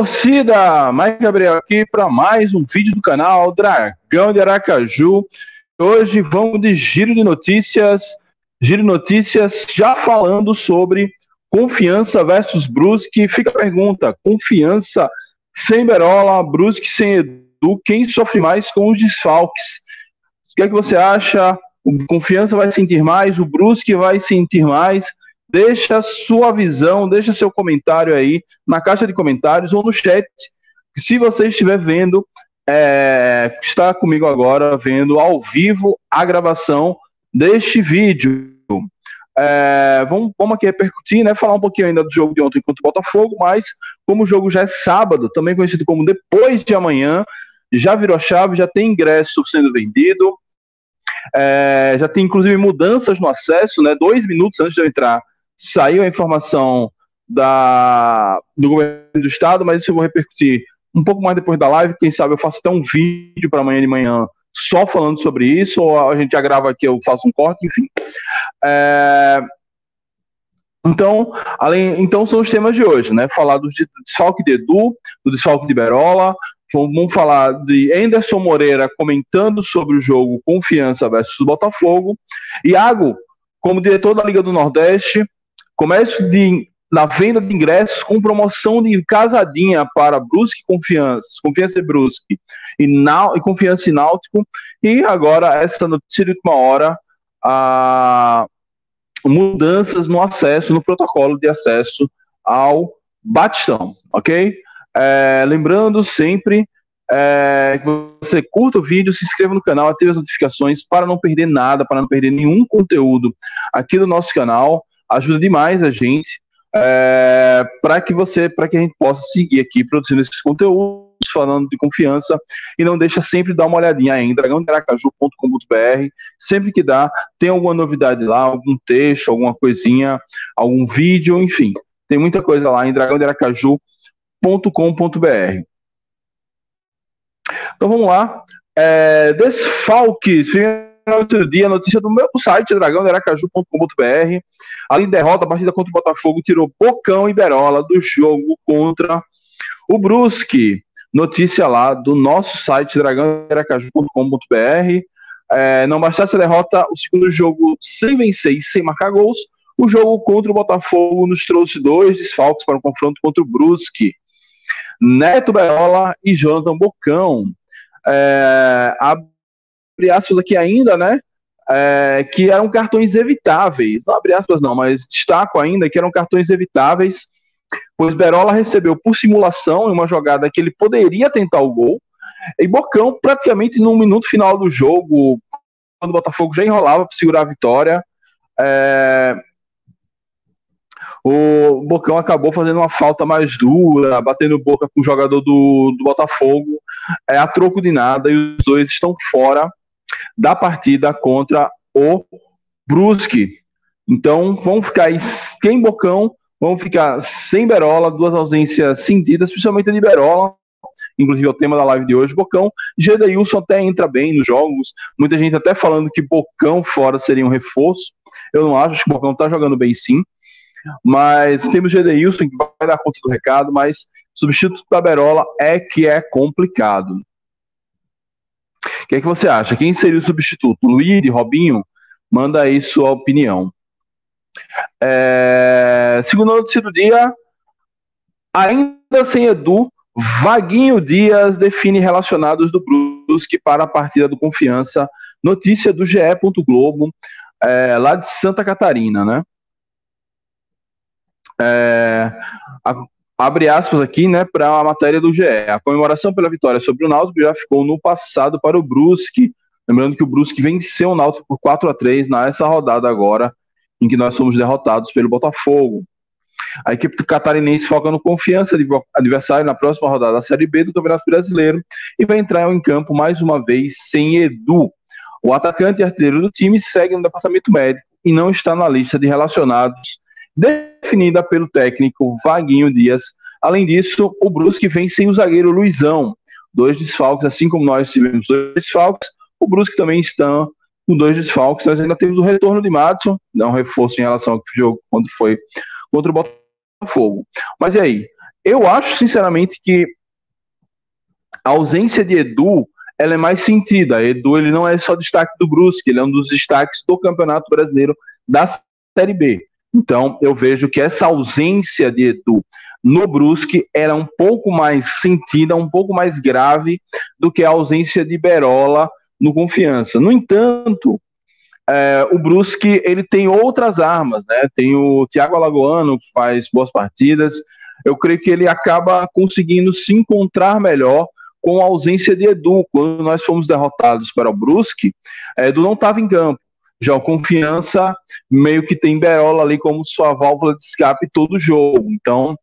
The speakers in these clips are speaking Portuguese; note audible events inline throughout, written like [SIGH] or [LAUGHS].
Torcida! Mike Gabriel aqui para mais um vídeo do canal Dragão de Aracaju. Hoje vamos de giro de notícias, giro de notícias já falando sobre confiança versus Brusque. Fica a pergunta: confiança sem Berola, Brusque sem Edu, quem sofre mais com os desfalques? O que é que você acha? O confiança vai sentir mais, o Brusque vai sentir mais? Deixa sua visão, deixa seu comentário aí na caixa de comentários ou no chat. Se você estiver vendo, é, está comigo agora vendo ao vivo a gravação deste vídeo. É, vamos, vamos aqui repercutir, né? Falar um pouquinho ainda do jogo de ontem contra o Botafogo, mas como o jogo já é sábado, também conhecido como depois de amanhã, já virou chave, já tem ingresso sendo vendido. É, já tem inclusive mudanças no acesso, né? Dois minutos antes de eu entrar saiu a informação da, do governo do estado, mas isso eu vou repercutir um pouco mais depois da live. Quem sabe eu faço até um vídeo para amanhã de manhã só falando sobre isso, ou a gente já grava aqui, eu faço um corte, enfim. É... Então, além, então são os temas de hoje, né? Falar do desfalque de Edu, do desfalque de Berola, vamos falar de Anderson Moreira comentando sobre o jogo Confiança versus Botafogo, Iago, como diretor da Liga do Nordeste, Comércio de, na venda de ingressos com promoção de casadinha para Brusque Confiança, Confiança e Brusque e, Nau, e Confiança e Náutico. E agora essa notícia de última hora, a mudanças no acesso, no protocolo de acesso ao Batistão, ok? É, lembrando sempre é, que você curta o vídeo, se inscreva no canal, ative as notificações para não perder nada, para não perder nenhum conteúdo aqui do nosso canal ajuda demais a gente é, para que você, para que a gente possa seguir aqui produzindo esses conteúdos, falando de confiança e não deixa sempre dar uma olhadinha em dragãoderacaju.com.br, sempre que dá, tem alguma novidade lá, algum texto, alguma coisinha, algum vídeo, enfim, tem muita coisa lá em dragãoderacaju.com.br. Então vamos lá. É, desfalques, primeiro outro dia, notícia do meu site, dragãoderacaju.com.br. De derrota, a partida contra o Botafogo tirou Bocão e Berola do jogo contra o Brusque. Notícia lá do nosso site, dragãoderacaju.com.br. É, não bastasse a derrota, o segundo jogo sem vencer e sem marcar gols, o jogo contra o Botafogo nos trouxe dois desfalques para o confronto contra o Brusque. Neto Berola e Jonathan Bocão. É, a abre aspas aqui ainda, né? É, que eram cartões evitáveis. Não abre aspas, não, mas destaco ainda que eram cartões evitáveis, pois Berola recebeu por simulação em uma jogada que ele poderia tentar o gol. E Bocão, praticamente no minuto final do jogo, quando o Botafogo já enrolava para segurar a vitória, é, o Bocão acabou fazendo uma falta mais dura, batendo boca com o jogador do, do Botafogo, é, a troco de nada, e os dois estão fora da partida contra o Brusque. Então, vamos ficar sem Bocão, vamos ficar sem Berola, duas ausências sentidas, principalmente de Berola, inclusive é o tema da live de hoje, Bocão. Gedeilson até entra bem nos jogos, muita gente até falando que Bocão fora seria um reforço. Eu não acho, acho que o Bocão tá jogando bem sim. Mas temos Gedeilson que vai dar conta do recado, mas substituto da Berola é que é complicado. Que, é que você acha? Quem seria o substituto? Luiz, Robinho? Manda aí sua opinião. É, segunda notícia do dia, ainda sem Edu, Vaguinho Dias define relacionados do Brusque para a partida do Confiança. Notícia do GE. Globo, é, lá de Santa Catarina, né? É, a, abre aspas aqui, né, para a matéria do GE. A comemoração pela vitória sobre o Náutico já ficou no passado para o Brusque. Lembrando que o Brusque venceu o Náutico por 4 a 3 nessa rodada agora, em que nós fomos derrotados pelo Botafogo. A equipe catarinense foca no confiança de adversário na próxima rodada da Série B do Campeonato Brasileiro e vai entrar em campo mais uma vez sem Edu. O atacante e artilheiro do time segue no departamento médico e não está na lista de relacionados definida pelo técnico Vaguinho Dias. Além disso, o Brusque vem sem o zagueiro Luizão. Dois desfalques, assim como nós tivemos dois desfalques, o Brusque também está com dois desfalques. Nós ainda temos o retorno de Madison, dá um reforço em relação ao jogo quando foi contra o Botafogo. Mas e aí? Eu acho, sinceramente, que a ausência de Edu ela é mais sentida. Edu ele não é só destaque do Brusque, ele é um dos destaques do Campeonato Brasileiro da Série B. Então, eu vejo que essa ausência de Edu no Brusque era um pouco mais sentida, um pouco mais grave do que a ausência de Berola no Confiança. No entanto, é, o Brusque ele tem outras armas, né? Tem o Thiago Alagoano que faz boas partidas. Eu creio que ele acaba conseguindo se encontrar melhor com a ausência de Edu. Quando nós fomos derrotados para o Brusque, Edu não estava em campo. Já o Confiança meio que tem Berola ali como sua válvula de escape todo jogo. Então,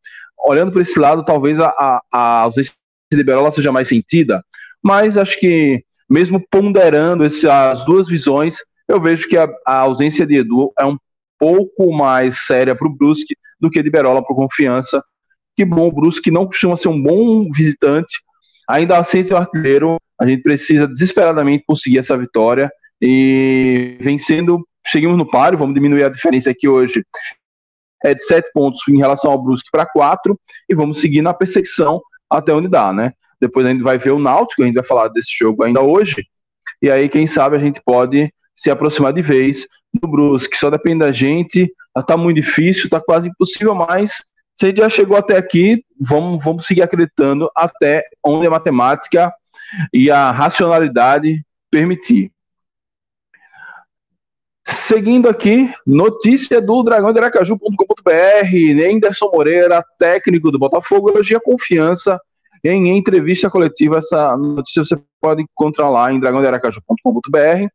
olhando para esse lado, talvez a, a, a ausência de Berola seja mais sentida, mas acho que mesmo ponderando esse, as duas visões, eu vejo que a, a, ausência de Edu é um pouco mais séria para o Brusque do que de Berola para Confiança. Que bom, o Brusque não costuma ser um bom visitante, ainda assim seu artilheiro, a gente precisa desesperadamente conseguir essa vitória e vencendo, seguimos no páreo, vamos diminuir a diferença aqui hoje é de sete pontos em relação ao Brusque para quatro e vamos seguir na perseguição até onde dá, né? Depois a gente vai ver o Náutico, a gente vai falar desse jogo ainda hoje, e aí quem sabe a gente pode se aproximar de vez do Brusque, só depende da gente, tá muito difícil, tá quase impossível, mas se já chegou até aqui, vamos, vamos seguir acreditando até onde a matemática e a racionalidade permitir. Seguindo aqui, notícia do dragão de Aracaju.com.br, Nenderson Moreira, técnico do Botafogo, elogia confiança em entrevista coletiva. Essa notícia você pode encontrar lá em dragãodearacaju.com.br.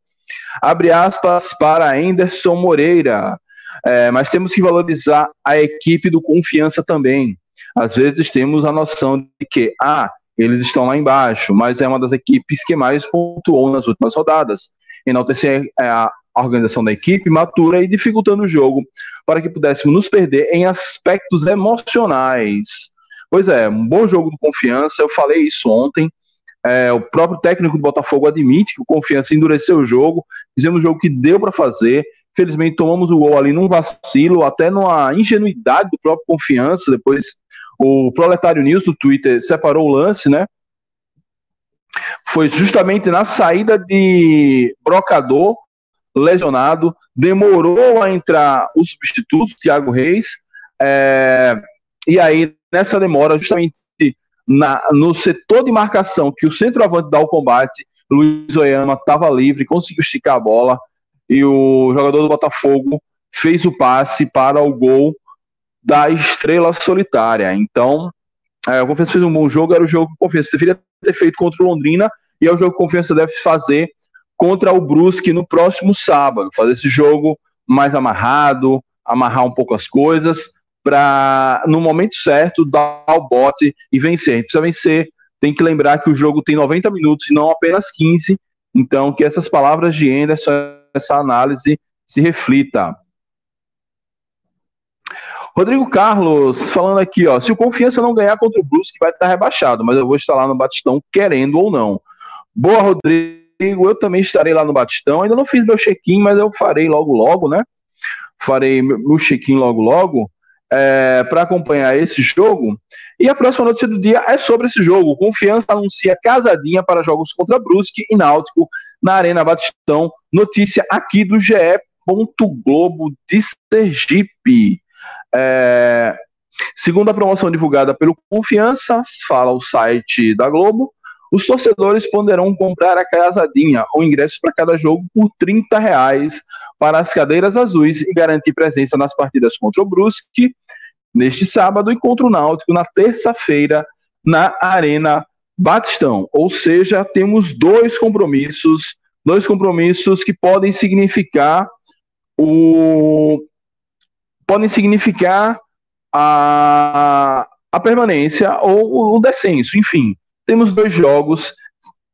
Abre aspas para Anderson Moreira. É, mas temos que valorizar a equipe do confiança também. Às vezes temos a noção de que, ah, eles estão lá embaixo, mas é uma das equipes que mais pontuou nas últimas rodadas. Enaltecer é, a organização da equipe matura e dificultando o jogo para que pudéssemos nos perder em aspectos emocionais. Pois é, um bom jogo de confiança, eu falei isso ontem. É, o próprio técnico do Botafogo admite que o confiança endureceu o jogo, fizemos o jogo que deu para fazer. Felizmente tomamos o gol ali num vacilo, até numa ingenuidade do próprio confiança. Depois o Proletário News do Twitter separou o lance, né? Foi justamente na saída de Brocador, lesionado, demorou a entrar o substituto, Thiago Reis, é, e aí nessa demora, justamente na, no setor de marcação, que o centroavante dá o combate, Luiz Oyama estava livre, conseguiu esticar a bola, e o jogador do Botafogo fez o passe para o gol da estrela solitária. Então, é, o Confiança fez um bom jogo, era o jogo que o Confiança deveria ter feito contra o Londrina, e é o jogo que o Confiança deve fazer contra o Brusque no próximo sábado. Fazer esse jogo mais amarrado, amarrar um pouco as coisas, para, no momento certo, dar o bote e vencer. A gente precisa vencer. Tem que lembrar que o jogo tem 90 minutos e não apenas 15. Então, que essas palavras de Anderson, essa análise se reflita. Rodrigo Carlos falando aqui, ó, se o Confiança não ganhar contra o Brusque vai estar rebaixado, mas eu vou estar lá no Batistão querendo ou não. Boa, Rodrigo eu também estarei lá no Batistão. Ainda não fiz meu check-in, mas eu farei logo logo, né? Farei meu check-in logo logo é, para acompanhar esse jogo. E a próxima notícia do dia é sobre esse jogo. Confiança anuncia casadinha para jogos contra Brusque e Náutico na Arena Batistão. Notícia aqui do GE. Globo de Sergipe. É, segundo a promoção divulgada pelo Confiança, fala o site da Globo, os torcedores poderão comprar a casadinha ou ingressos para cada jogo por 30 reais para as cadeiras azuis e garantir presença nas partidas contra o Brusque neste sábado e contra o Náutico na terça-feira na Arena Batistão. Ou seja, temos dois compromissos, dois compromissos que podem significar o podem significar a, a permanência ou o descenso, enfim. Temos dois jogos,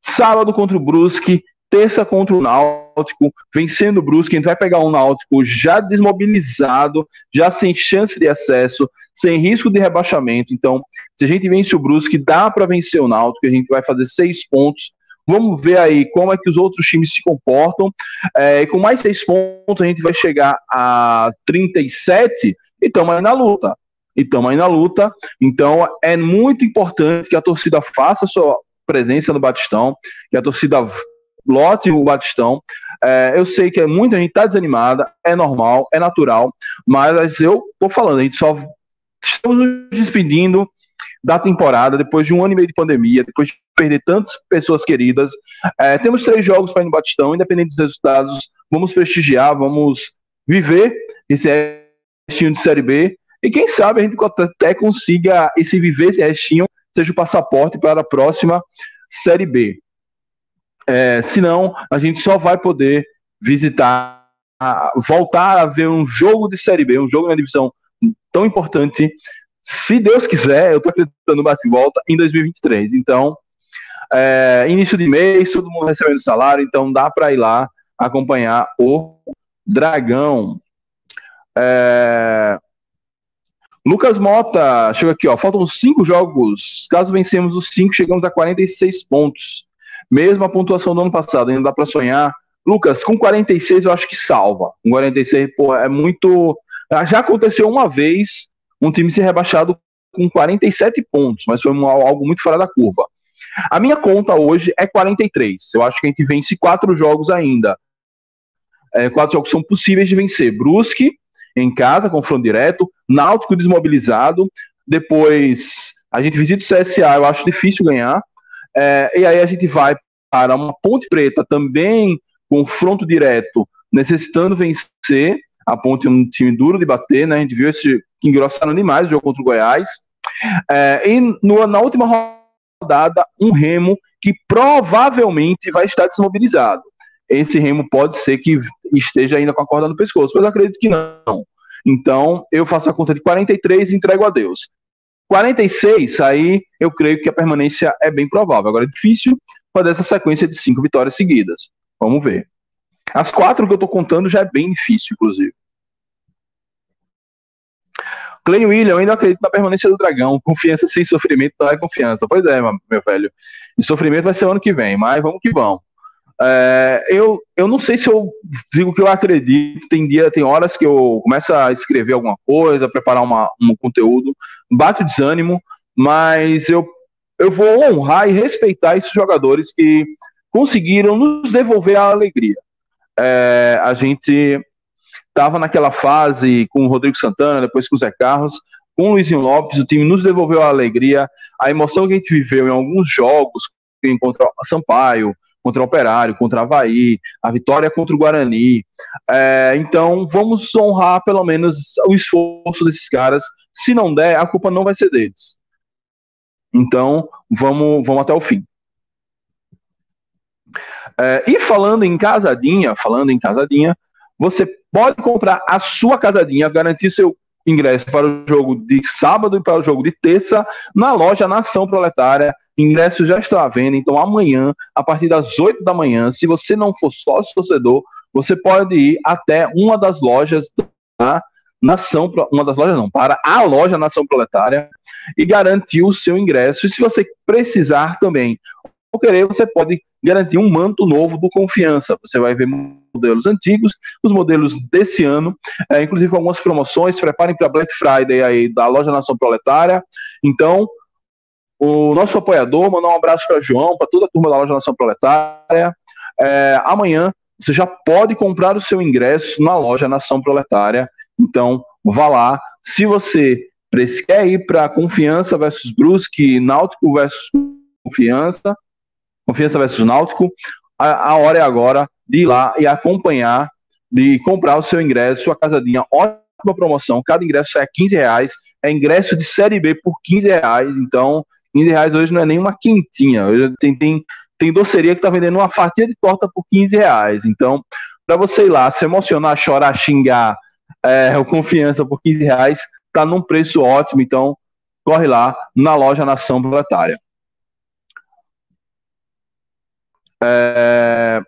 sábado contra o Brusque, terça contra o Náutico, vencendo o Brusque, a gente vai pegar um Náutico já desmobilizado, já sem chance de acesso, sem risco de rebaixamento. Então, se a gente vence o Brusque, dá para vencer o Náutico, a gente vai fazer seis pontos. Vamos ver aí como é que os outros times se comportam. É, com mais seis pontos, a gente vai chegar a 37 e estamos aí na luta e estamos aí na luta. Então é muito importante que a torcida faça sua presença no Batistão, que a torcida lote o Batistão. É, eu sei que muita gente está desanimada, é normal, é natural, mas eu estou falando, a gente só estamos nos despedindo da temporada depois de um ano e meio de pandemia, depois de perder tantas pessoas queridas. É, temos três jogos para ir no Batistão, independente dos resultados, vamos prestigiar, vamos viver esse restinho de Série B e quem sabe a gente até consiga esse viver esse restinho, seja o passaporte para a próxima Série B. É, senão, a gente só vai poder visitar, voltar a ver um jogo de Série B, um jogo na divisão tão importante, se Deus quiser, eu estou acreditando no bate-volta em 2023. Então, é, início de mês, todo mundo recebendo salário, então dá para ir lá acompanhar o Dragão. É, Lucas Mota, chega aqui, ó. Faltam cinco jogos. Caso vencemos os cinco, chegamos a 46 pontos. Mesma pontuação do ano passado, ainda dá para sonhar. Lucas, com 46 eu acho que salva. Com 46, pô, é muito. Já aconteceu uma vez um time ser rebaixado com 47 pontos, mas foi algo muito fora da curva. A minha conta hoje é 43. Eu acho que a gente vence quatro jogos ainda. É, quatro jogos são possíveis de vencer. Brusque, em casa, confronto direto, Náutico desmobilizado, depois a gente visita o CSA, eu acho difícil ganhar, é, e aí a gente vai para uma Ponte Preta também, confronto direto, necessitando vencer, a Ponte é um time duro de bater, né, a gente viu esse que engrossaram demais o jogo contra o Goiás, é, e no, na última rodada, um Remo que provavelmente vai estar desmobilizado. Esse Remo pode ser que esteja ainda com a corda no pescoço, mas acredito que não. Então, eu faço a conta de 43 e entrego a Deus. 46, aí eu creio que a permanência é bem provável. Agora é difícil fazer essa sequência de cinco vitórias seguidas. Vamos ver. As quatro que eu estou contando já é bem difícil, inclusive. Clay William, ainda acredito na permanência do Dragão. Confiança sem sofrimento não é confiança. Pois é, meu velho. E sofrimento vai ser ano que vem, mas vamos que vamos. É, eu, eu não sei se eu digo que eu acredito. Tem dia, tem horas que eu começo a escrever alguma coisa, preparar uma, um conteúdo, bate o desânimo, mas eu, eu vou honrar e respeitar esses jogadores que conseguiram nos devolver a alegria. É, a gente estava naquela fase com o Rodrigo Santana, depois com o Zé Carlos, com o Luizinho Lopes, o time nos devolveu a alegria, a emoção que a gente viveu em alguns jogos, contra o Sampaio, contra o Operário, contra o Havaí, a vitória contra o Guarani. É, então, vamos honrar pelo menos o esforço desses caras. Se não der, a culpa não vai ser deles. Então, vamos, vamos até o fim. É, e falando em casadinha, falando em casadinha, você pode comprar a sua casadinha, garantir seu ingresso para o jogo de sábado e para o jogo de terça na loja Nação Proletária Ingressos já estão à venda, então amanhã, a partir das 8 da manhã, se você não for sócio torcedor, você pode ir até uma das lojas da Nação, uma das lojas não, para a loja Nação Proletária e garantir o seu ingresso. E se você precisar também ou querer, você pode garantir um manto novo do Confiança. Você vai ver modelos antigos, os modelos desse ano, é, inclusive algumas promoções. Preparem para Black Friday aí da loja Nação Proletária. Então, o nosso apoiador, mandar um abraço para João, para toda a turma da Loja Nação Proletária. É, amanhã você já pode comprar o seu ingresso na loja Nação Proletária. Então, vá lá. Se você quer ir para Confiança versus Brusque, Náutico versus Confiança, Confiança versus Náutico, a, a hora é agora de ir lá e acompanhar, de comprar o seu ingresso, a casadinha, ótima promoção, cada ingresso é 15 reais, é ingresso de Série B por 15 reais, então 15 reais hoje não é nem uma quentinha, hoje tem, tem, tem doceria que está vendendo uma fatia de torta por 15 reais, então para você ir lá, se emocionar, chorar, xingar, é, confiança por 15 reais, tá num preço ótimo, então corre lá na loja Nação Proletária. É...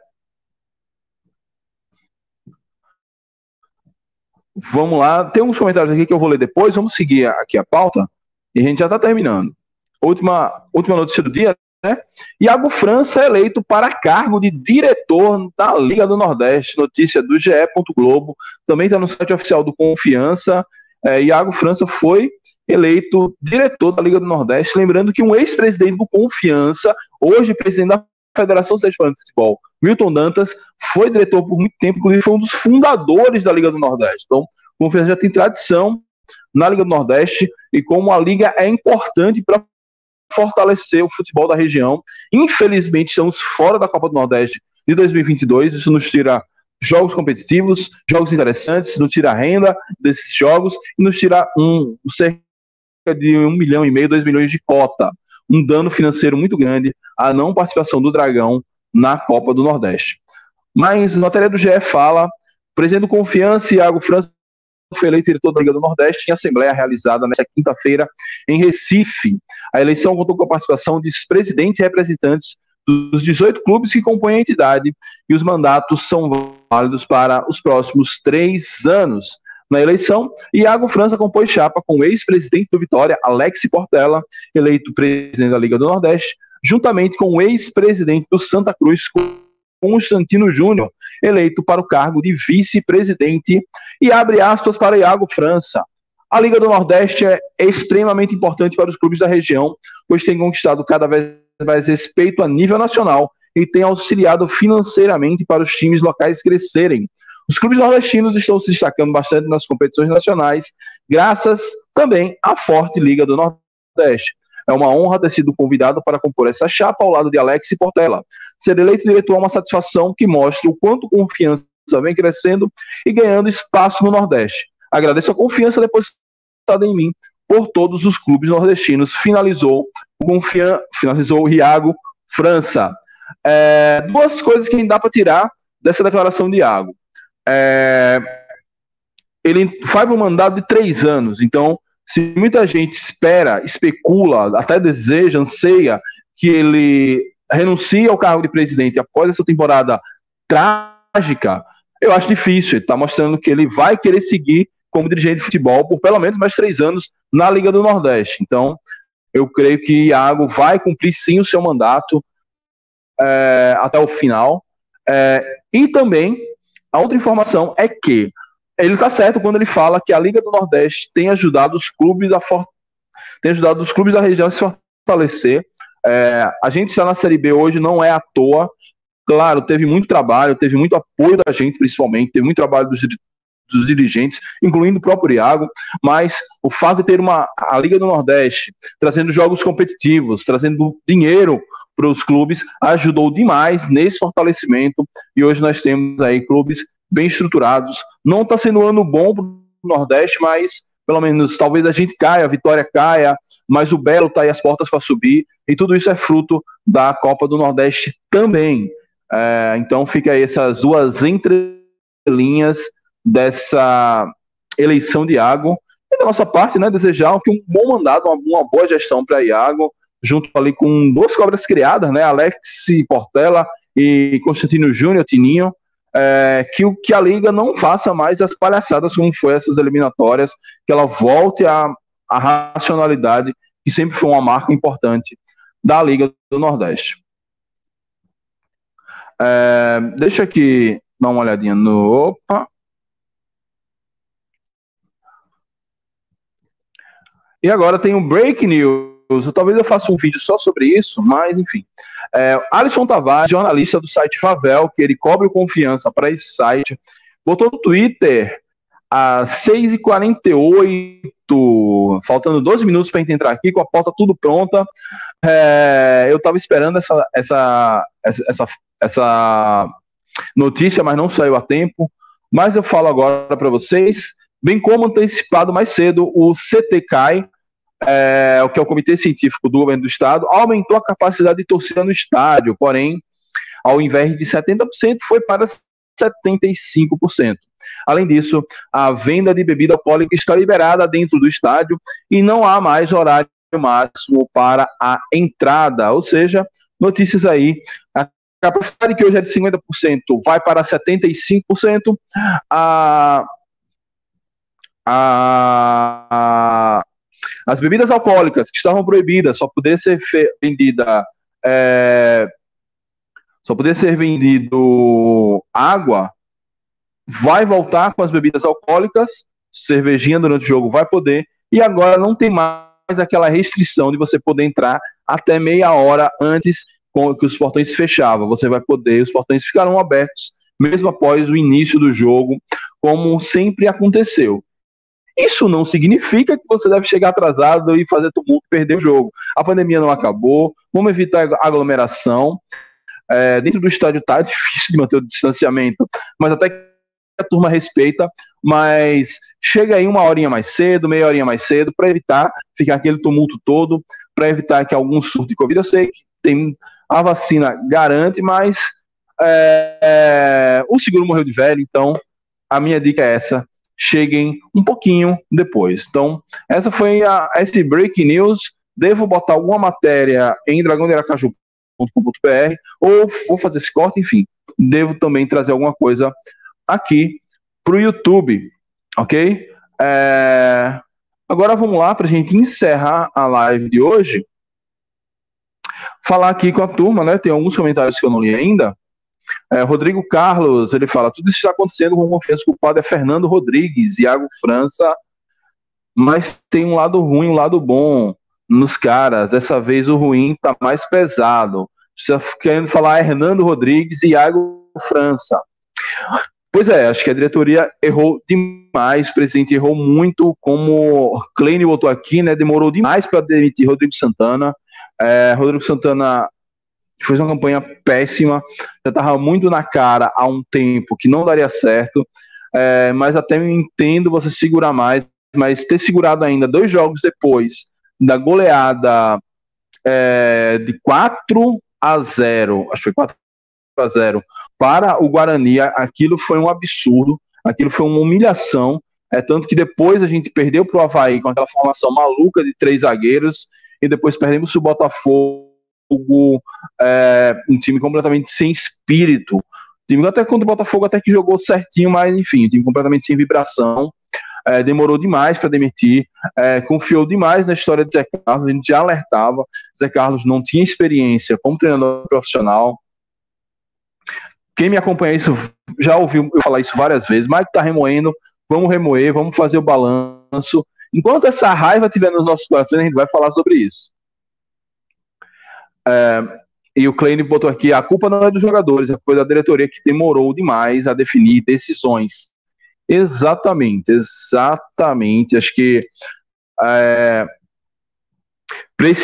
Vamos lá, tem uns comentários aqui que eu vou ler depois, vamos seguir aqui a pauta e a gente já está terminando. Última, última notícia do dia, né? Iago França é eleito para cargo de diretor da Liga do Nordeste. Notícia do GE. Globo. Também está no site oficial do Confiança. É, Iago França foi eleito diretor da Liga do Nordeste. Lembrando que um ex-presidente do Confiança, hoje presidente da Federação Sergipana de Futebol, Milton Dantas, foi diretor por muito tempo, inclusive foi um dos fundadores da Liga do Nordeste. Então, Confiança já tem tradição na Liga do Nordeste e como a liga é importante para fortalecer o futebol da região. Infelizmente, estamos fora da Copa do Nordeste de 2022. Isso nos tira jogos competitivos, jogos interessantes, nos tira a renda desses jogos e nos tira um cerca de um milhão e meio, dois milhões de cota. Um dano financeiro muito grande a não participação do Dragão na Copa do Nordeste. Mas na matéria do GE fala, presidente do Confiança, Iago França, foi eleito diretor da Liga do Nordeste em assembleia realizada nesta quinta-feira em Recife. A eleição contou com a participação de presidentes e representantes dos 18 clubes que compõem a entidade e os mandatos são válidos para os próximos três anos. Na eleição, Iago França compôs chapa com o ex-presidente do Vitória, Alex Portela, eleito presidente da Liga do Nordeste, juntamente com o ex-presidente do Santa Cruz, Constantino Júnior, eleito para o cargo de vice-presidente, e abre aspas para Iago França. A Liga do Nordeste é extremamente importante para os clubes da região, pois tem conquistado cada vez mais respeito a nível nacional e tem auxiliado financeiramente para os times locais crescerem. Os clubes nordestinos estão se destacando bastante nas competições nacionais, graças também à forte Liga do Nordeste. É uma honra ter sido convidado para compor essa chapa ao lado de Alex e Portela. Ser eleito diretor é uma satisfação que mostra o quanto confiança vem crescendo e ganhando espaço no Nordeste. Agradeço a confiança depositada em mim por todos os clubes nordestinos. Finalizou o finalizou o Iago França. É, duas coisas que dá para tirar dessa declaração de Iago. É, ele faz um mandato de três anos, então se muita gente espera, especula, até deseja, anseia que ele renuncie ao cargo de presidente após essa temporada trágica, eu acho difícil. Ele está mostrando que ele vai querer seguir como dirigente de futebol por pelo menos mais três anos na Liga do Nordeste. Então, eu creio que Iago vai cumprir sim o seu mandato é, até o final. É, e também, a outra informação é que ele está certo quando ele fala que a Liga do Nordeste tem ajudado os clubes da tem ajudado os clubes da região a se fortalecer. É, a gente está na Série B hoje não é à toa. Claro, teve muito trabalho, teve muito apoio da gente, principalmente, teve muito trabalho dos, dos dirigentes, incluindo o próprio Iago, mas o fato de ter uma a Liga do Nordeste trazendo jogos competitivos, trazendo dinheiro para os clubes, ajudou demais nesse fortalecimento. E hoje nós temos aí clubes bem estruturados. Não está sendo um ano bom para o Nordeste, mas pelo menos talvez a gente caia, a Vitória caia, mas o Belo está aí as portas para subir, e tudo isso é fruto da Copa do Nordeste também. É, então fica aí essas duas entrelinhas dessa eleição de Iago. E da nossa parte, né, desejar que um bom mandato, uma, uma boa gestão para Iago, junto ali com duas cobras criadas, né, Alex Portela e Constantino Júnior, Tininho, é, que, o, que a Liga não faça mais as palhaçadas como foi essas eliminatórias, que ela volte à, à racionalidade, que sempre foi uma marca importante da Liga do Nordeste. É, deixa aqui dar uma olhadinha no. Opa! E agora tem um break news. Talvez eu faça um vídeo só sobre isso, mas enfim. É, Alisson Tavares, jornalista do site Favel, que ele cobre confiança para esse site, botou no Twitter às 6h48, faltando 12 minutos para gente entrar aqui, com a pauta tudo pronta. É, eu estava esperando essa, essa, essa, essa notícia, mas não saiu a tempo. Mas eu falo agora para vocês, bem como antecipado mais cedo, o CTCAI, é, o que é o Comitê Científico do Governo do Estado, aumentou a capacidade de torcida no estádio, porém, ao invés de 70%, foi para 75%. Além disso, a venda de bebida alcoólica está liberada dentro do estádio e não há mais horário máximo para a entrada, ou seja, notícias aí. A capacidade que hoje é de 50% vai para 75%. A, a, as bebidas alcoólicas que estavam proibidas só poderia ser vendida é, só poderia ser vendido água vai voltar com as bebidas alcoólicas, cervejinha durante o jogo vai poder, e agora não tem mais aquela restrição de você poder entrar até meia hora antes que os portões fechavam. Você vai poder, os portões ficarão abertos mesmo após o início do jogo, como sempre aconteceu. Isso não significa que você deve chegar atrasado e fazer tumulto, perder o jogo. A pandemia não acabou, vamos evitar aglomeração. É, dentro do estádio está difícil de manter o distanciamento, mas até a turma respeita, mas chega aí uma horinha mais cedo, meia horinha mais cedo, para evitar ficar aquele tumulto todo, para evitar que algum surto de Covid, eu sei que tem a vacina garante, mas é, é, o seguro morreu de velho, então a minha dica é essa, cheguem um pouquinho depois. Então, essa foi a, esse Breaking News, devo botar alguma matéria em dragãoderacaju.com.br ou vou fazer esse corte, enfim, devo também trazer alguma coisa aqui para o YouTube, ok? É... Agora vamos lá para a gente encerrar a live de hoje. Falar aqui com a turma, né? Tem alguns comentários que eu não li ainda. É, Rodrigo Carlos, ele fala: tudo isso está acontecendo com confiança. O culpado é Fernando Rodrigues, Iago França, mas tem um lado ruim, um lado bom nos caras. Dessa vez o ruim está mais pesado. Está querendo falar Hernando Rodrigues e Iago França. Pois é, acho que a diretoria errou demais, o presidente errou muito, como Kleine botou aqui, né? Demorou demais para demitir Rodrigo Santana. É, Rodrigo Santana fez uma campanha péssima, já estava muito na cara há um tempo que não daria certo, é, mas até entendo você segurar mais, mas ter segurado ainda dois jogos depois da goleada é, de 4 a 0, acho que foi 4 a 0 para o Guarani, aquilo foi um absurdo, aquilo foi uma humilhação. É tanto que depois a gente perdeu para o Havaí com aquela formação maluca de três zagueiros, e depois perdemos o Botafogo, é, um time completamente sem espírito. O time até contra o Botafogo até que jogou certinho, mas enfim, um time completamente sem vibração. É, demorou demais para demitir, é, confiou demais na história de Zé Carlos, a gente já alertava, Zé Carlos não tinha experiência como treinador profissional, quem me acompanha isso já ouviu eu falar isso várias vezes. Mike tá remoendo, vamos remoer, vamos fazer o balanço. Enquanto essa raiva estiver nos nossos corações, a gente vai falar sobre isso. É, e o Kleine botou aqui: a culpa não é dos jogadores, é foi da diretoria que demorou demais a definir decisões. Exatamente, exatamente. Acho que é,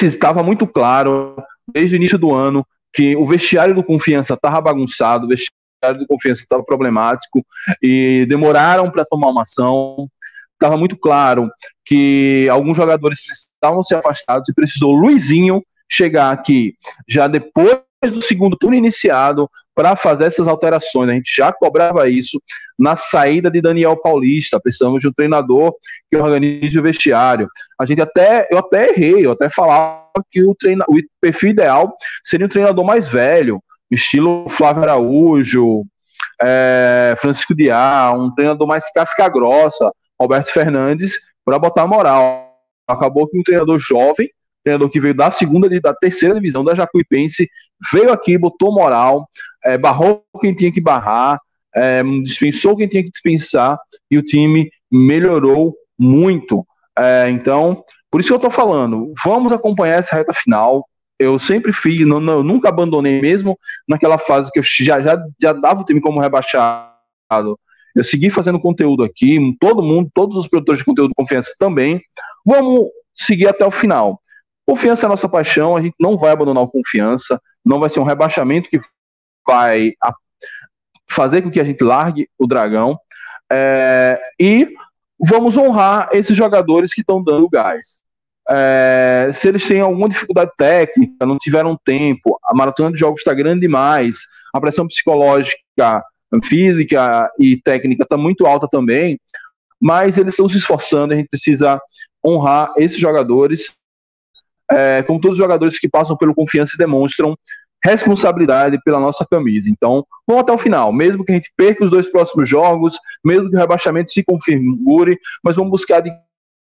estava muito claro desde o início do ano que o vestiário do Confiança estava bagunçado, o vestiário do Confiança estava problemático e demoraram para tomar uma ação. Estava muito claro que alguns jogadores precisavam ser afastados e precisou Luizinho chegar aqui já depois do segundo turno iniciado para fazer essas alterações. A gente já cobrava isso na saída de Daniel Paulista. Precisamos de um treinador que organize o vestiário. A gente até, eu até errei, eu até falava que o, treina, o perfil ideal seria um treinador mais velho, estilo Flávio Araújo, é, Francisco Diá, um treinador mais casca grossa, Roberto Fernandes, para botar moral. Acabou que um treinador jovem, treinador que veio da segunda, da terceira divisão da Jacuipense, veio aqui, botou moral, é, barrou quem tinha que barrar, é, dispensou quem tinha que dispensar e o time melhorou muito. É, então, Por isso que eu estou falando, vamos acompanhar essa reta final. Eu sempre fiz, não, não, nunca abandonei, mesmo naquela fase que eu já, já, já dava o time como rebaixado. Eu segui fazendo conteúdo aqui, todo mundo, todos os produtores de conteúdo de confiança também. Vamos seguir até o final. Confiança é a nossa paixão, a gente não vai abandonar o confiança, não vai ser um rebaixamento que vai fazer com que a gente largue o dragão. É, e vamos honrar esses jogadores que estão dando gás. É, se eles têm alguma dificuldade técnica, não tiveram tempo, a maratona de jogos está grande demais, a pressão psicológica, física e técnica está muito alta também, mas eles estão se esforçando, a gente precisa honrar esses jogadores, é, como todos os jogadores que passam pelo confiança demonstram responsabilidade pela nossa camisa. Então, vamos até o final. Mesmo que a gente perca os dois próximos jogos, mesmo que o rebaixamento se configure, mas vamos buscar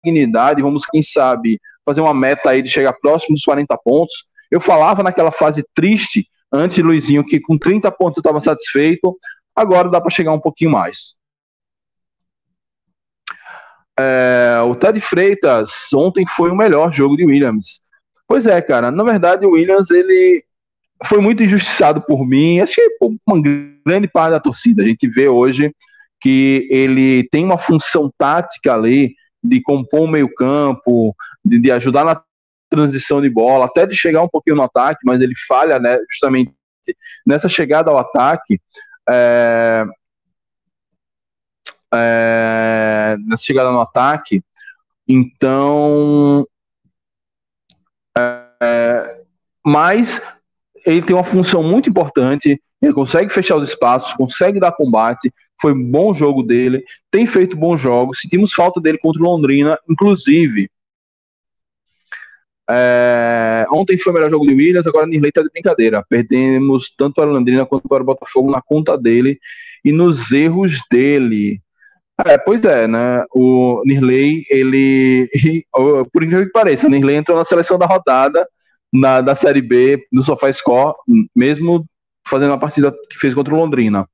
dignidade, vamos, quem sabe, fazer uma meta aí de chegar próximo dos 40 pontos. Eu falava naquela fase triste, antes Luizinho, que com 30 pontos eu estava satisfeito, agora dá para chegar um pouquinho mais. É, o Ted Freitas ontem foi o melhor jogo de Williams. Pois é, cara. Na verdade, o Williams ele foi muito injustiçado por mim. Que uma grande parte da torcida. A gente vê hoje que ele tem uma função tática ali de compor o meio-campo, de, de, ajudar na transição de bola, até de chegar um pouquinho no ataque, mas ele falha né, justamente nessa chegada ao ataque. É, é, nessa chegada no ataque. Então, é, mas ele tem uma função muito importante. Ele consegue fechar os espaços, consegue dar combate. Foi bom jogo dele, tem feito bons jogos. Sentimos falta dele contra o Londrina, inclusive. É, ontem foi o melhor jogo de Williams, agora Nirley tá de brincadeira. Perdemos tanto para o Londrina quanto para o Botafogo na conta dele e nos erros dele. É, pois é, né? O Nirley, ele. [LAUGHS] Por incrível que pareça, o Nirley entrou na seleção da rodada na, da Série B no SofaScore, mesmo fazendo a partida que fez contra o Londrina.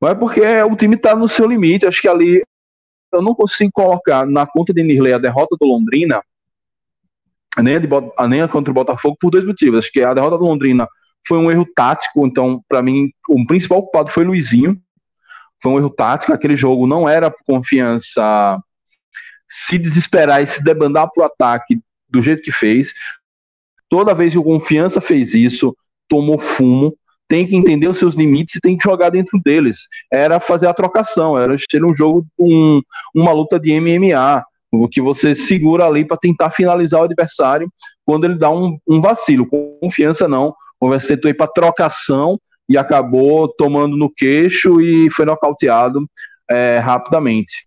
Mas é porque o time está no seu limite. Acho que ali eu não consigo colocar na conta de Nirley a derrota do Londrina, nem a, de, nem a contra o Botafogo, por dois motivos. Acho que a derrota do Londrina foi um erro tático, então, para mim, o principal culpado foi Luizinho. Foi um erro tático. Aquele jogo não era confiança se desesperar e se debandar para o ataque do jeito que fez. Toda vez que o Confiança fez isso, tomou fumo, tem que entender os seus limites e tem que jogar dentro deles. Era fazer a trocação, era ter um jogo, um, uma luta de MMA, o que você segura ali para tentar finalizar o adversário quando ele dá um, um vacilo. Confiança não, você tentou ir para trocação e acabou tomando no queixo e foi nocauteado é, rapidamente.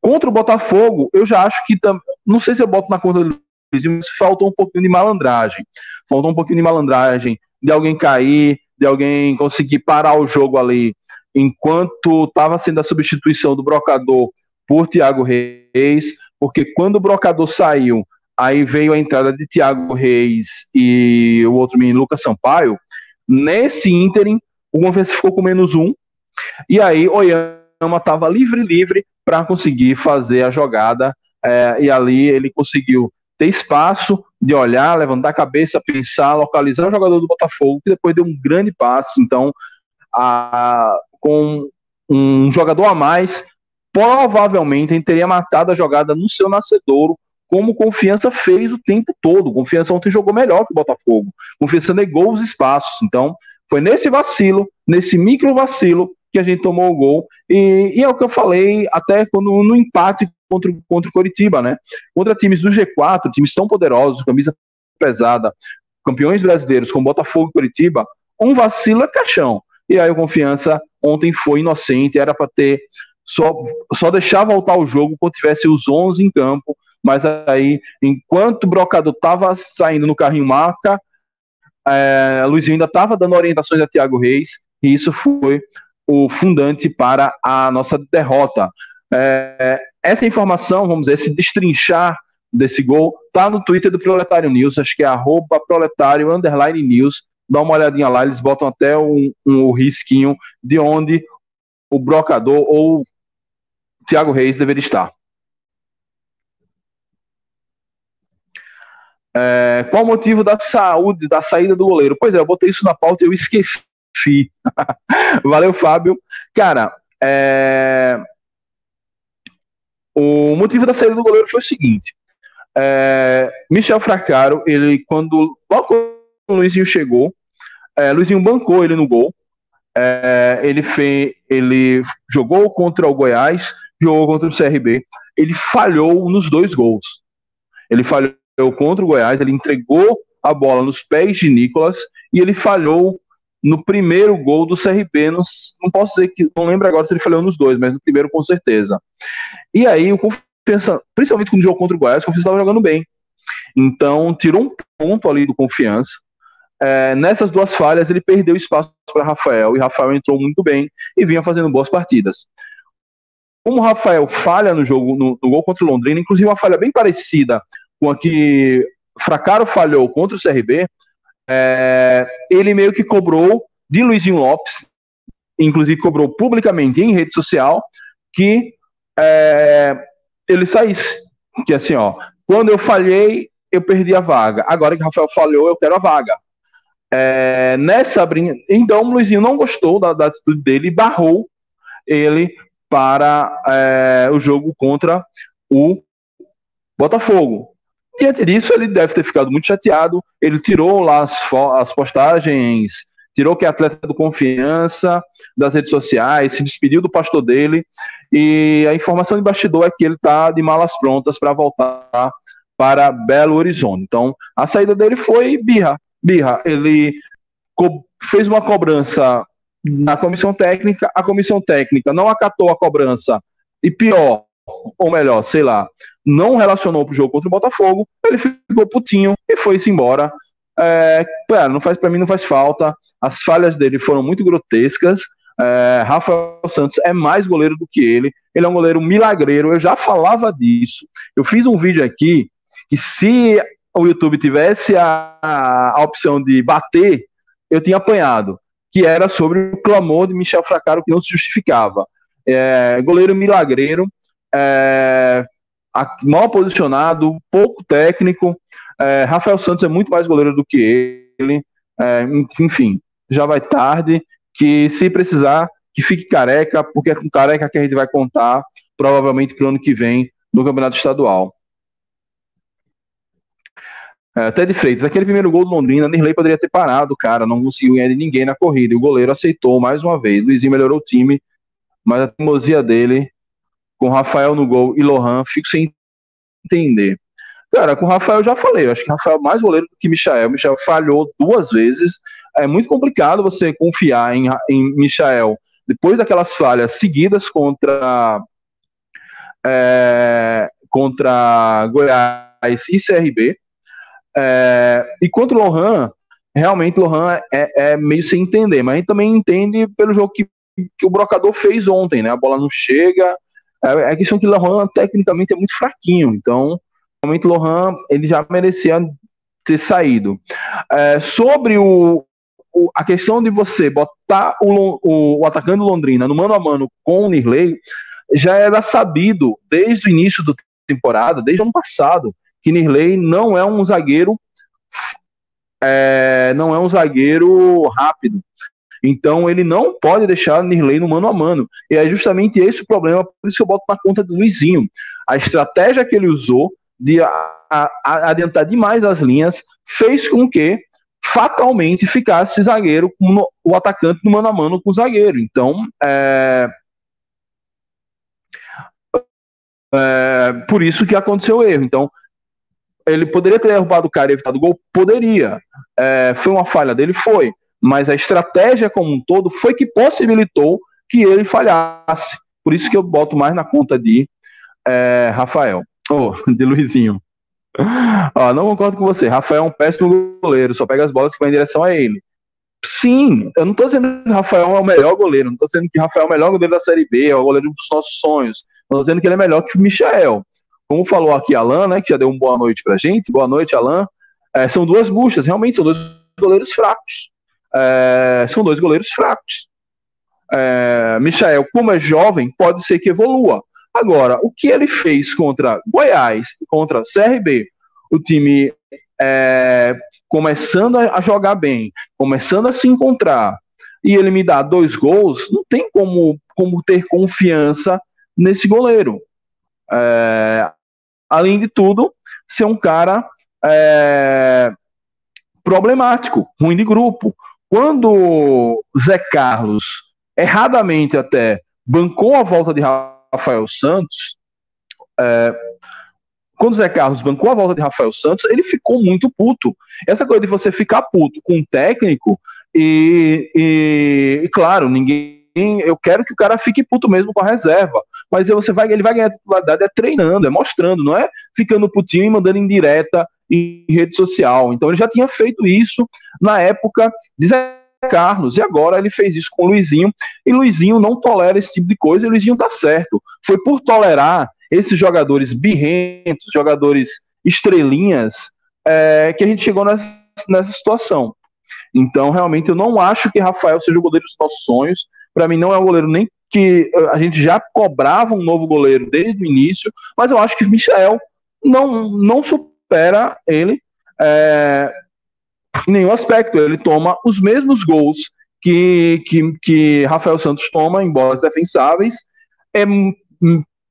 Contra o Botafogo, eu já acho que. Não sei se eu boto na conta do mas faltou um pouquinho de malandragem. Faltou um pouquinho de malandragem, de alguém cair, de alguém conseguir parar o jogo ali, enquanto estava sendo a substituição do Brocador por Thiago Reis, porque quando o Brocador saiu, aí veio a entrada de Thiago Reis e o outro menino, Lucas Sampaio. Nesse ínterim, o Confiança ficou com menos um, e aí Oyama estava livre, livre para conseguir fazer a jogada, é, e ali ele conseguiu ter espaço de olhar, levantar a cabeça, pensar, localizar o jogador do Botafogo, que depois deu um grande passe. Então, a, com um jogador a mais, provavelmente ele teria matado a jogada no seu nascedouro, como Confiança fez o tempo todo. Confiança ontem jogou melhor que o Botafogo. Confiança negou os espaços. Então, foi nesse vacilo, nesse micro vacilo, que a gente tomou o gol. E, e é o que eu falei até quando no empate contra, contra o Coritiba, né? Contra times do G4, times tão poderosos, camisa pesada, campeões brasileiros como Botafogo e Coritiba, um vacilo é caixão. E aí o Confiança ontem foi inocente, era para ter só, só deixar voltar o jogo quando tivesse os 11 em campo, mas aí, enquanto o Brocador estava saindo no carrinho marca, é, Luizinho ainda estava dando orientações a Thiago Reis, e isso foi o fundante para a nossa derrota. É, essa informação, vamos dizer, esse destrinchar desse gol, tá no Twitter do Proletário News, acho que é arroba proletário underline news. Dá uma olhadinha lá, eles botam até um, um risquinho de onde o brocador ou Thiago Reis deveria estar. É, qual o motivo da saúde, da saída do goleiro? Pois é, eu botei isso na pauta e eu esqueci. [LAUGHS] Valeu, Fábio. Cara, é... o motivo da saída do goleiro foi o seguinte: é... Michel Fracaro, ele, quando logo o Luizinho chegou, é, Luizinho bancou ele no gol. É, ele, fez, ele jogou contra o Goiás, jogou contra o CRB. Ele falhou nos dois gols. Ele falhou contra o Goiás, ele entregou a bola nos pés de Nicolas e ele falhou no primeiro gol do CRB. Não, não posso dizer que, não lembro agora se ele falhou nos dois, mas no primeiro com certeza. E aí o Confiança, principalmente quando jogou contra o Goiás, o Confiança estava jogando bem. Então tirou um ponto ali do Confiança. É, nessas duas falhas ele perdeu espaço para Rafael e Rafael entrou muito bem e vinha fazendo boas partidas. Como Rafael falha no jogo, no, no gol contra o Londrina, inclusive uma falha bem parecida que Fracaro falhou contra o CRB, é, ele meio que cobrou de Luizinho Lopes, inclusive cobrou publicamente em rede social, que é, ele saísse. Que assim, ó, quando eu falhei, eu perdi a vaga. Agora que Rafael falhou, eu quero a vaga. É, nessa brinca... Então o Luizinho não gostou da, da atitude dele e barrou ele para é, o jogo contra o Botafogo. Diante disso, ele deve ter ficado muito chateado. Ele tirou lá as, as postagens, tirou que é atleta do confiança das redes sociais, se despediu do pastor dele. E a informação de bastidor é que ele está de malas prontas para voltar para Belo Horizonte. Então, a saída dele foi birra. Birra. Ele fez uma cobrança na comissão técnica, a comissão técnica não acatou a cobrança. E pior, ou melhor, sei lá, não relacionou pro jogo contra o Botafogo, ele ficou putinho e foi-se embora. É, não faz para mim não faz falta. As falhas dele foram muito grotescas. É, Rafael Santos é mais goleiro do que ele. Ele é um goleiro milagreiro. Eu já falava disso. Eu fiz um vídeo aqui que se o YouTube tivesse a, a opção de bater, eu tinha apanhado, que era sobre o clamor de Michel Fracaro que não se justificava. É, goleiro milagreiro, é, mal posicionado, pouco técnico. É, Rafael Santos é muito mais goleiro do que ele. É, enfim, já vai tarde. Que se precisar, que fique careca, porque é com careca que a gente vai contar, provavelmente para o ano que vem, no Campeonato Estadual. É, Ted Freitas, aquele primeiro gol do Londrina, Nirley poderia ter parado, cara, não conseguiu ganhar de ninguém na corrida. E o goleiro aceitou mais uma vez. Luizinho melhorou o time, mas a teimosia dele com Rafael no gol e Lohan, fico sem entender. Cara, com o Rafael já falei, eu acho que Rafael é mais goleiro do que Michael. Michael falhou duas vezes. É muito complicado você confiar em, em Michael depois daquelas falhas seguidas contra é, contra Goiás e CRB. É, e contra o Lohan, realmente Lohan é, é, meio sem entender, mas a gente também entende pelo jogo que, que o Brocador fez ontem, né? A bola não chega, é, é a questão que o Lohan tecnicamente é muito fraquinho, então realmente o Lohan ele já merecia ter saído. É, sobre o, o, a questão de você botar o, o, o, atacante Londrina no mano a mano com o Nirley, já era sabido desde o início da temporada, desde o ano passado, que Nirley não é um zagueiro é, não é um zagueiro rápido. Então ele não pode deixar Nirley no mano a mano. E é justamente esse o problema, por isso que eu boto na conta do Luizinho. A estratégia que ele usou de a, a, a adiantar demais as linhas fez com que fatalmente ficasse zagueiro com o atacante no mano a mano com o zagueiro. Então, é, é, por isso que aconteceu o erro. Então, ele poderia ter derrubado o cara e evitado o gol? Poderia. É, foi uma falha dele? Foi mas a estratégia como um todo foi que possibilitou que ele falhasse. Por isso que eu boto mais na conta de é, Rafael, ou [LAUGHS] oh, de Luizinho. Ó, não concordo com você. Rafael é um péssimo goleiro, só pega as bolas que vão em direção a ele. Sim, eu não estou dizendo que Rafael é o melhor goleiro, não estou dizendo que Rafael é o melhor goleiro da Série B, é o goleiro dos nossos sonhos. Estou dizendo que ele é melhor que o Michael. Como falou aqui Alan, né, que já deu uma boa noite pra gente. Boa noite, Alan. É, são duas buchas, realmente são dois goleiros fracos é, são dois goleiros fracos. É, Michael, como é jovem, pode ser que evolua. Agora, o que ele fez contra Goiás, contra CRB, o time é, começando a jogar bem, começando a se encontrar, e ele me dá dois gols, não tem como, como ter confiança nesse goleiro. É, além de tudo, ser um cara é, problemático, ruim de grupo. Quando Zé Carlos, erradamente até, bancou a volta de Rafael Santos, é, quando Zé Carlos bancou a volta de Rafael Santos, ele ficou muito puto. Essa coisa de você ficar puto com um técnico e, e, e claro, ninguém eu quero que o cara fique puto mesmo com a reserva. Mas você vai, ele vai ganhar titularidade é treinando, é mostrando, não é ficando putinho e mandando indireta em rede social. Então ele já tinha feito isso na época de Zé Carlos, e agora ele fez isso com o Luizinho, e Luizinho não tolera esse tipo de coisa, e Luizinho tá certo. Foi por tolerar esses jogadores birrentos, jogadores estrelinhas, é, que a gente chegou nessa, nessa situação. Então, realmente, eu não acho que Rafael seja o goleiro dos nossos sonhos. Para mim, não é um goleiro nem que a gente já cobrava um novo goleiro desde o início, mas eu acho que Michel não, não supera ele é, em nenhum aspecto. Ele toma os mesmos gols que, que, que Rafael Santos toma em bolas defensáveis. É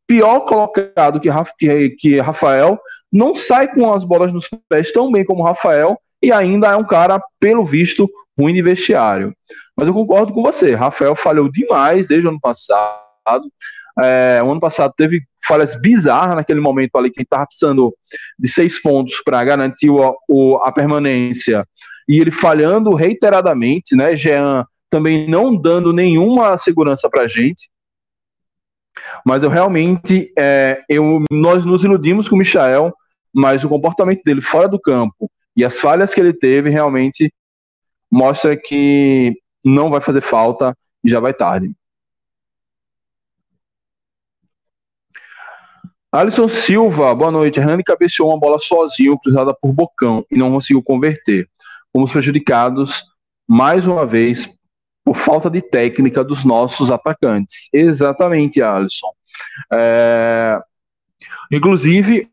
pior colocado que, que, que Rafael, não sai com as bolas nos pés tão bem como Rafael, e ainda é um cara, pelo visto, ruim de vestiário. Mas eu concordo com você, Rafael falhou demais desde o ano passado. É, o ano passado teve falhas bizarras naquele momento ali, que estava precisando de seis pontos para garantir o, o, a permanência, e ele falhando reiteradamente, né? Jean também não dando nenhuma segurança para a gente. Mas eu realmente, é, eu, nós nos iludimos com o Michael, mas o comportamento dele fora do campo e as falhas que ele teve realmente mostra que não vai fazer falta e já vai tarde. Alisson Silva, boa noite. Hernani cabeceou uma bola sozinho, cruzada por Bocão, e não conseguiu converter. Fomos prejudicados mais uma vez por falta de técnica dos nossos atacantes. Exatamente, Alisson. É... Inclusive,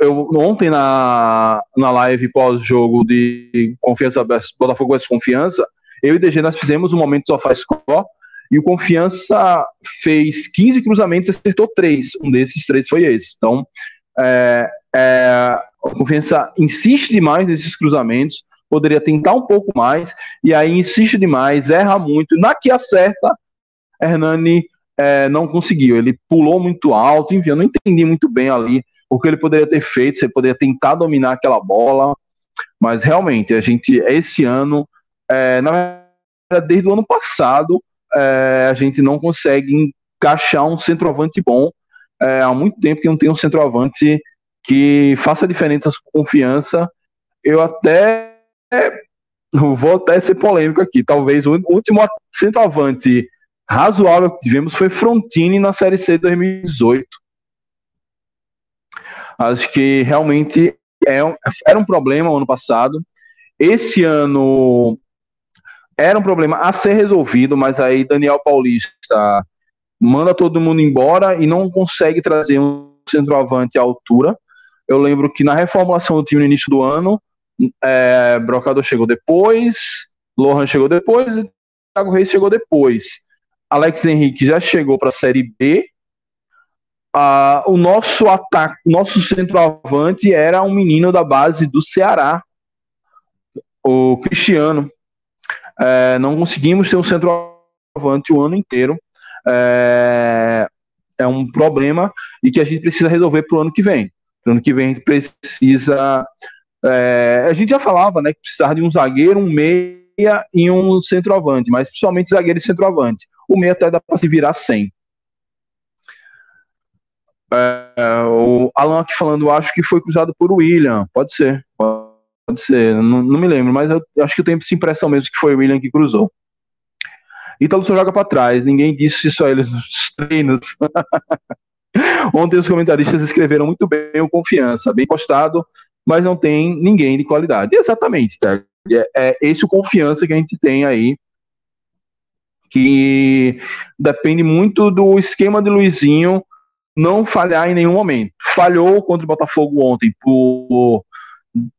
eu ontem na, na live pós-jogo de Confiança Botafogo vs Confiança, eu e DG nós fizemos um momento só faz score e o Confiança fez 15 cruzamentos e acertou 3. Um desses três foi esse. Então, é, é, Confiança insiste demais nesses cruzamentos, poderia tentar um pouco mais, e aí insiste demais, erra muito. Na que acerta, Hernani é, não conseguiu. Ele pulou muito alto, enfim, eu não entendi muito bem ali o que ele poderia ter feito, se ele poderia tentar dominar aquela bola, mas realmente, a gente, esse ano, é, na verdade, desde o ano passado, é, a gente não consegue encaixar um centroavante bom. É, há muito tempo que não tem um centroavante que faça diferença com confiança. Eu até vou até ser polêmico aqui. Talvez o último centroavante razoável que tivemos foi Frontini na Série C de 2018. Acho que realmente é, era um problema ano passado. Esse ano era um problema a ser resolvido, mas aí Daniel Paulista manda todo mundo embora e não consegue trazer um centroavante à altura. Eu lembro que na reformulação do time no início do ano, é, Brocador chegou depois, Lohan chegou depois e Thiago Reis chegou depois. Alex Henrique já chegou para a Série B. O nosso ataque, nosso centroavante era um menino da base do Ceará, o Cristiano. É, não conseguimos ter um centroavante o ano inteiro. É, é um problema e que a gente precisa resolver para o ano que vem. Para o ano que vem a gente precisa. É, a gente já falava né, que precisava de um zagueiro, um meia e um centroavante, mas principalmente zagueiro e centroavante. O meia até dá para se virar sem. É, o Alan aqui falando, acho que foi cruzado por William. Pode ser. Pode Pode ser, não, não me lembro, mas eu acho que eu tenho essa impressão mesmo que foi o William que cruzou. Ítalo só joga para trás, ninguém disse isso a eles nos treinos. [LAUGHS] Ontem os comentaristas escreveram muito bem o Confiança, bem postado, mas não tem ninguém de qualidade. Exatamente, tá? é, é esse o Confiança que a gente tem aí, que depende muito do esquema de Luizinho não falhar em nenhum momento. Falhou contra o Botafogo ontem por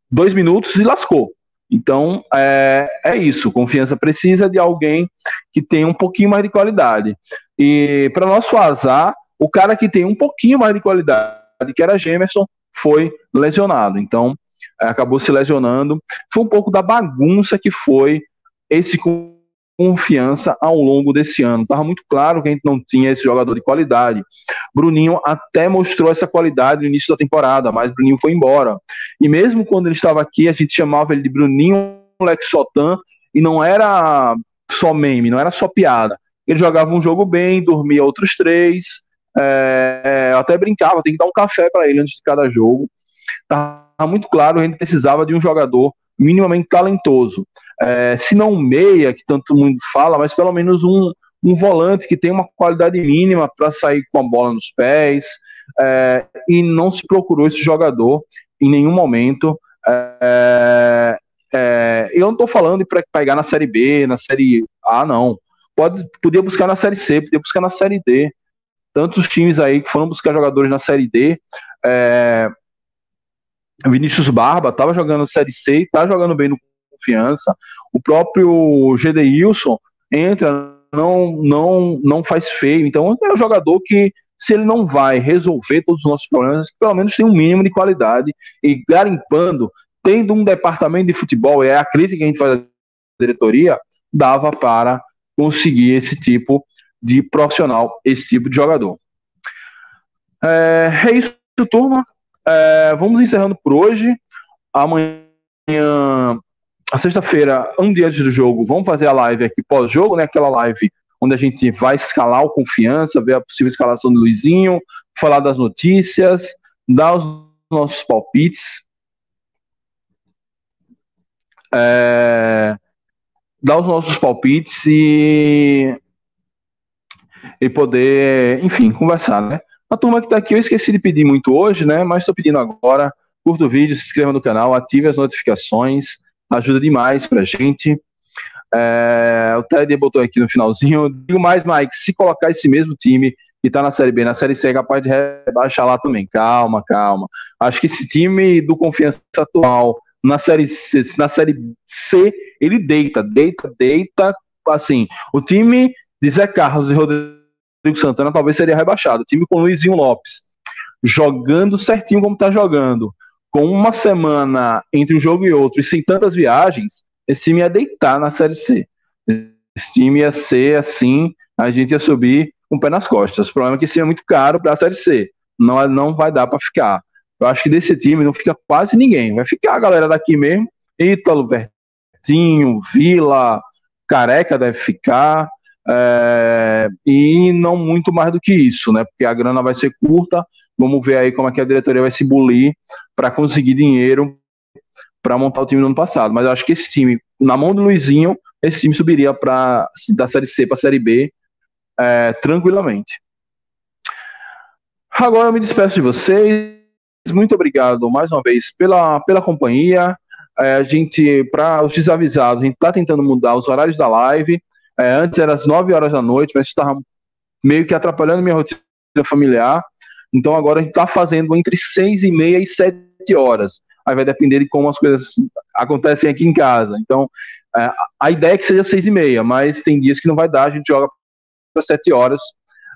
dois minutos e lascou. Então, é, é isso. Confiança precisa de alguém que tenha um pouquinho mais de qualidade. E, para nosso azar, o cara que tem um pouquinho mais de qualidade, que era Gemerson, foi lesionado. Então, é, acabou se lesionando. Foi um pouco da bagunça que foi esse confiança ao longo desse ano. Estava muito claro que a gente não tinha esse jogador de qualidade. Bruninho até mostrou essa qualidade no início da temporada, mas Bruninho foi embora. E mesmo quando ele estava aqui, a gente chamava ele de Bruninho Lexotan, e não era só meme, não era só piada. Ele jogava um jogo bem, dormia outros três. É, eu até brincava, tem que dar um café para ele antes de cada jogo. Estava muito claro, a gente precisava de um jogador minimamente talentoso. É, se não meia, que tanto mundo fala, mas pelo menos um, um volante que tem uma qualidade mínima para sair com a bola nos pés. É, e não se procurou esse jogador em nenhum momento. É, é eu não estou falando para pegar na Série B, na Série A, não. Pode, podia buscar na Série C, podia buscar na Série D. Tantos times aí que foram buscar jogadores na Série D. É, Vinícius Barba estava jogando Série C e está jogando bem no Confiança. O próprio GD Wilson entra, não, não, não faz feio. Então é um jogador que, se ele não vai resolver todos os nossos problemas, pelo menos tem um mínimo de qualidade e garimpando, tendo um departamento de futebol, é a crítica que a gente faz da diretoria, dava para conseguir esse tipo de profissional, esse tipo de jogador. É, é isso, turma. É, vamos encerrando por hoje. Amanhã, a sexta-feira, um dia antes do jogo, vamos fazer a live aqui pós-jogo, né? Aquela live onde a gente vai escalar o confiança, ver a possível escalação do Luizinho, falar das notícias, dar os nossos palpites. É, dar os nossos palpites e, e poder, enfim, conversar, né? A turma que está aqui, eu esqueci de pedir muito hoje, né? Mas estou pedindo agora. Curta o vídeo, se inscreva no canal, ative as notificações, ajuda demais pra gente. É, o Ted botou aqui no finalzinho. Digo mais, Mike, se colocar esse mesmo time que está na Série B, na Série C, é capaz de rebaixar lá também. Calma, calma. Acho que esse time do Confiança atual, na Série C, na série C ele deita, deita, deita. Assim, o time de Zé Carlos e Rodrigo Santana talvez seria rebaixado. O time com Luizinho Lopes jogando certinho como está jogando, com uma semana entre um jogo e outro e sem tantas viagens, esse time ia deitar na Série C. Esse time ia ser assim, a gente ia subir com o pé nas costas. O problema é que esse time é muito caro para a Série C. Não, não vai dar para ficar. Eu acho que desse time não fica quase ninguém. Vai ficar a galera daqui mesmo. Ítalo, Bertinho, Vila, Careca deve ficar. É, e não muito mais do que isso, né? Porque a grana vai ser curta. Vamos ver aí como é que a diretoria vai se bulir para conseguir dinheiro para montar o time do ano passado. Mas eu acho que esse time, na mão do Luizinho, esse time subiria para da série C para a série B é, tranquilamente. Agora eu me despeço de vocês. Muito obrigado mais uma vez pela, pela companhia. É, a gente, para os desavisados, a gente está tentando mudar os horários da live. É, antes era às 9 horas da noite, mas estava meio que atrapalhando minha rotina familiar. Então agora a gente está fazendo entre 6 e meia e 7 horas. Aí vai depender de como as coisas acontecem aqui em casa. Então é, a ideia é que seja 6 e meia, mas tem dias que não vai dar, a gente joga para 7 horas.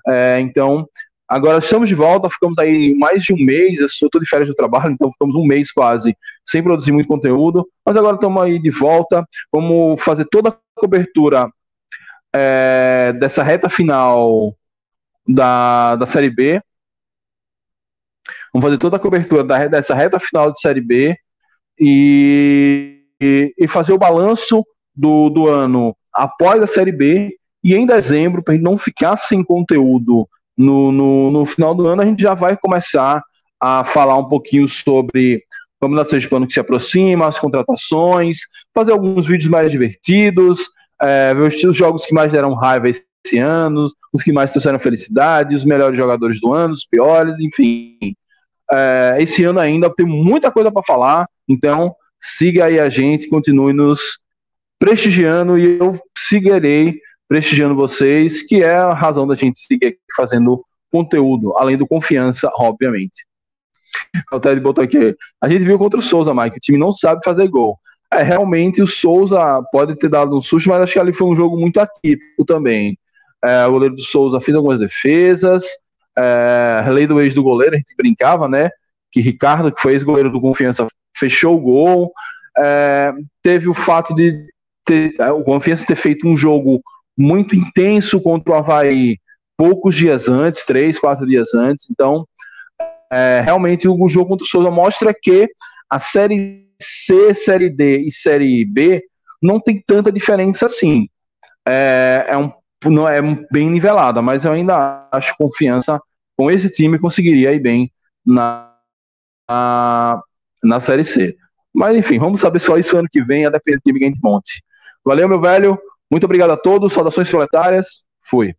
É, então Agora estamos de volta, ficamos aí mais de um mês, eu estou de férias do trabalho, então ficamos um mês quase sem produzir muito conteúdo, mas agora estamos aí de volta, vamos fazer toda a cobertura é, dessa reta final da, da Série B. Vamos fazer toda a cobertura da, dessa reta final de Série B e, e, e fazer o balanço do, do ano após a Série B e em dezembro, para não ficar sem conteúdo no, no, no, final do ano, a gente já vai começar a falar um pouquinho sobre o Campeonato Pano que se aproxima, as contratações, fazer alguns vídeos mais divertidos, é, os jogos que mais deram raiva esse ano, os que mais trouxeram felicidade, os melhores jogadores do ano, os piores, enfim. É, esse ano ainda tem muita coisa para falar, então siga aí a gente, continue nos prestigiando e eu seguirei prestigiando vocês, que é a razão da gente seguir fazendo conteúdo, além do confiança, obviamente. O Ted botou aqui. A gente viu contra o Souza, Mike. O time não sabe fazer gol. É, realmente o Souza pode ter dado um susto, mas acho que ali foi um jogo muito atípico também. É, o goleiro do Souza fez algumas defesas. É, lei do ex do goleiro, a gente brincava, né? Que Ricardo, que foi ex-goleiro do Confiança, fechou o gol. É, teve o fato de ter, é, o Confiança ter feito um jogo muito intenso contra o Havaí poucos dias antes, três, quatro dias antes. Então, é, realmente o jogo contra o Souza mostra que a Série C, Série D e Série B não tem tanta diferença assim. É, é, um, não é bem nivelada, mas eu ainda acho confiança com esse time conseguiria ir bem na, na, na Série C. Mas enfim, vamos saber só isso ano que vem, a depender do time que a gente monte. Valeu, meu velho. Muito obrigado a todos. Saudações proletárias. Fui.